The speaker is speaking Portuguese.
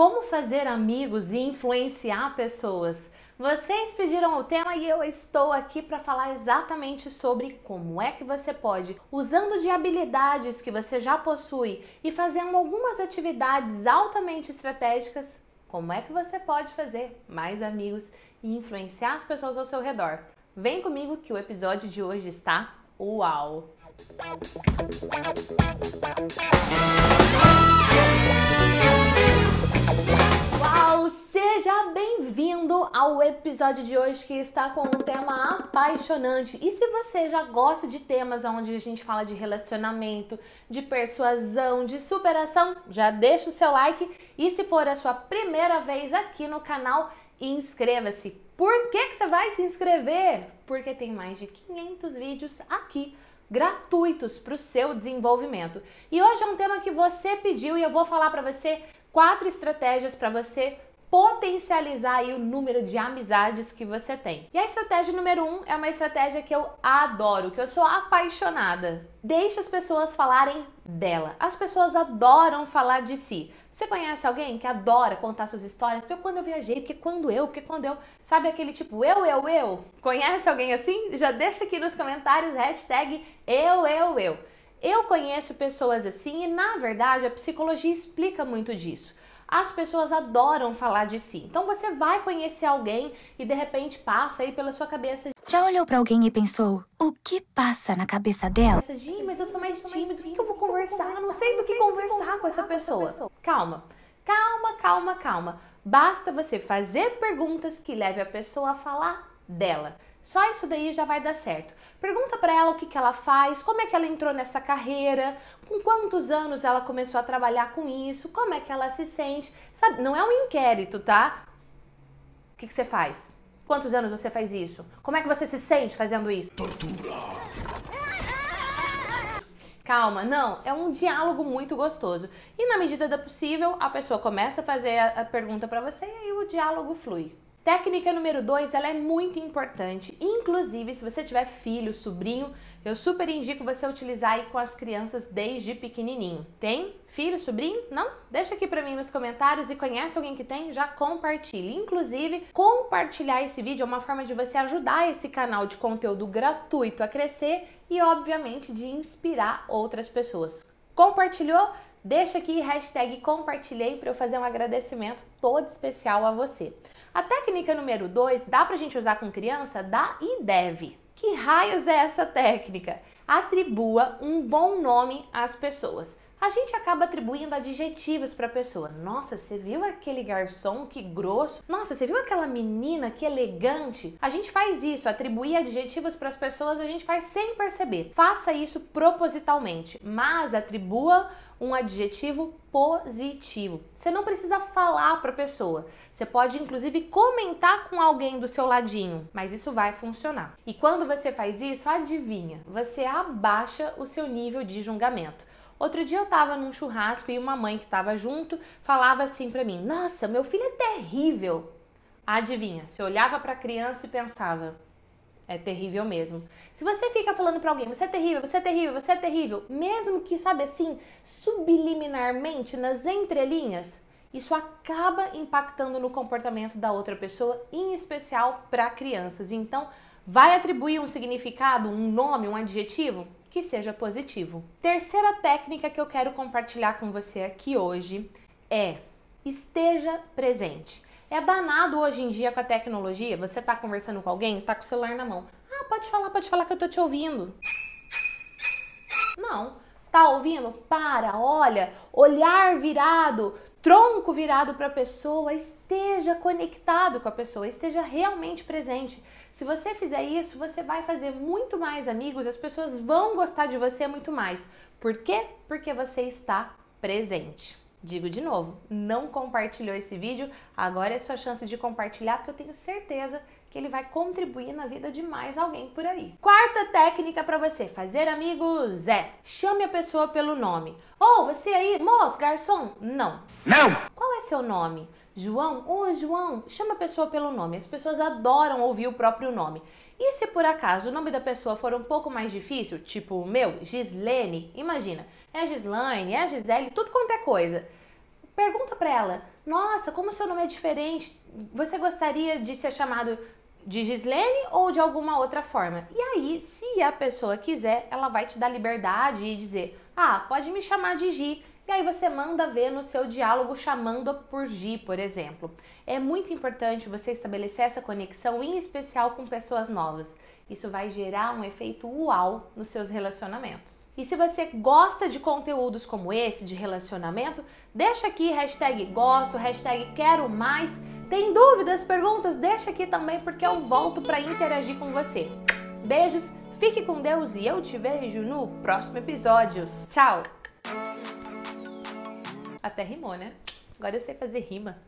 Como fazer amigos e influenciar pessoas? Vocês pediram o tema e eu estou aqui para falar exatamente sobre como é que você pode, usando de habilidades que você já possui e fazendo algumas atividades altamente estratégicas, como é que você pode fazer mais amigos e influenciar as pessoas ao seu redor. Vem comigo que o episódio de hoje está uau! Uau! Seja bem-vindo ao episódio de hoje que está com um tema apaixonante. E se você já gosta de temas onde a gente fala de relacionamento, de persuasão, de superação, já deixa o seu like e se for a sua primeira vez aqui no canal, inscreva-se. Por que, que você vai se inscrever? Porque tem mais de 500 vídeos aqui gratuitos para o seu desenvolvimento. E hoje é um tema que você pediu e eu vou falar para você quatro estratégias para você potencializar aí o número de amizades que você tem. E a estratégia número um é uma estratégia que eu adoro, que eu sou apaixonada. Deixe as pessoas falarem dela. As pessoas adoram falar de si. Você conhece alguém que adora contar suas histórias? Porque quando eu viajei, porque quando eu, porque quando eu. Sabe aquele tipo eu, eu, eu? Conhece alguém assim? Já deixa aqui nos comentários hashtag eu, eu, eu. Eu conheço pessoas assim e, na verdade, a psicologia explica muito disso. As pessoas adoram falar de si. Então você vai conhecer alguém e de repente passa aí pela sua cabeça. Já olhou para alguém e pensou: o que passa na cabeça dela? Gi, mas eu sou mais tímido, o que, que eu vou conversar? Não sei do que conversar com essa pessoa. Calma, calma, calma, calma. Basta você fazer perguntas que leve a pessoa a falar dela. Só isso daí já vai dar certo. Pergunta para ela o que, que ela faz, como é que ela entrou nessa carreira, com quantos anos ela começou a trabalhar com isso, como é que ela se sente. Sabe, não é um inquérito, tá? O que, que você faz? Quantos anos você faz isso? Como é que você se sente fazendo isso? Tortura! Calma, não, é um diálogo muito gostoso. E na medida do possível, a pessoa começa a fazer a, pergunta para você e aí o diálogo flui. Técnica número 2, ela é muito importante. Inclusive, se você tiver filho, sobrinho, eu super indico você utilizar aí com as crianças desde pequenininho. Tem filho, sobrinho? Não? Deixa aqui para mim nos comentários e conhece alguém que tem? Já compartilhe. Inclusive, compartilhar esse vídeo é uma forma de você ajudar esse canal de conteúdo gratuito a crescer e, obviamente, de inspirar outras pessoas. Compartilhou? Deixa aqui hashtag compartilhei para eu fazer um agradecimento todo especial a você. A técnica número 2 dá pra gente usar com criança? Dá e deve. Que raios é essa técnica? Atribua um bom nome às pessoas. A gente acaba atribuindo adjetivos para a pessoa. Nossa, você viu aquele garçom que grosso? Nossa, você viu aquela menina que elegante? A gente faz isso, atribuir adjetivos para as pessoas, a gente faz sem perceber. Faça isso propositalmente, mas atribua um adjetivo positivo. Você não precisa falar para a pessoa. Você pode inclusive comentar com alguém do seu ladinho, mas isso vai funcionar. E quando você faz isso, adivinha, você abaixa o seu nível de julgamento. Outro dia eu tava num churrasco e uma mãe que tava junto falava assim para mim: "Nossa, meu filho é terrível". Adivinha? Você olhava para a criança e pensava: é terrível mesmo. Se você fica falando para alguém, você é terrível, você é terrível, você é terrível, mesmo que, sabe assim, subliminarmente, nas entrelinhas, isso acaba impactando no comportamento da outra pessoa, em especial para crianças. Então, vai atribuir um significado, um nome, um adjetivo que seja positivo. Terceira técnica que eu quero compartilhar com você aqui hoje é esteja presente. É danado hoje em dia com a tecnologia, você tá conversando com alguém, tá com o celular na mão. Ah, pode falar, pode falar que eu tô te ouvindo. Não. Tá ouvindo? Para, olha, olhar virado, tronco virado para a pessoa, esteja conectado com a pessoa, esteja realmente presente. Se você fizer isso, você vai fazer muito mais amigos, as pessoas vão gostar de você muito mais. Por quê? Porque você está presente. Digo de novo, não compartilhou esse vídeo, agora é sua chance de compartilhar, porque eu tenho certeza que ele vai contribuir na vida de mais alguém por aí. Quarta técnica para você fazer amigos é: chame a pessoa pelo nome. Ou oh, você aí, moço, garçom? Não. Não. Qual é seu nome? João? Ô, oh, João, chama a pessoa pelo nome. As pessoas adoram ouvir o próprio nome. E se por acaso o nome da pessoa for um pouco mais difícil, tipo o meu, Gislene, imagina, é Gislaine, é a Gisele, tudo quanto é coisa. pergunta para ela: "Nossa, como seu nome é diferente? Você gostaria de ser chamado de Gislene ou de alguma outra forma?". E aí, se a pessoa quiser, ela vai te dar liberdade e dizer: "Ah, pode me chamar de Gi". E aí você manda ver no seu diálogo chamando por Gi, por exemplo. É muito importante você estabelecer essa conexão, em especial com pessoas novas. Isso vai gerar um efeito uau nos seus relacionamentos. E se você gosta de conteúdos como esse, de relacionamento, deixa aqui hashtag gosto, hashtag quero mais. Tem dúvidas, perguntas? Deixa aqui também porque eu volto para interagir com você. Beijos, fique com Deus e eu te vejo no próximo episódio. Tchau! Até rimou, né? Agora eu sei fazer rima.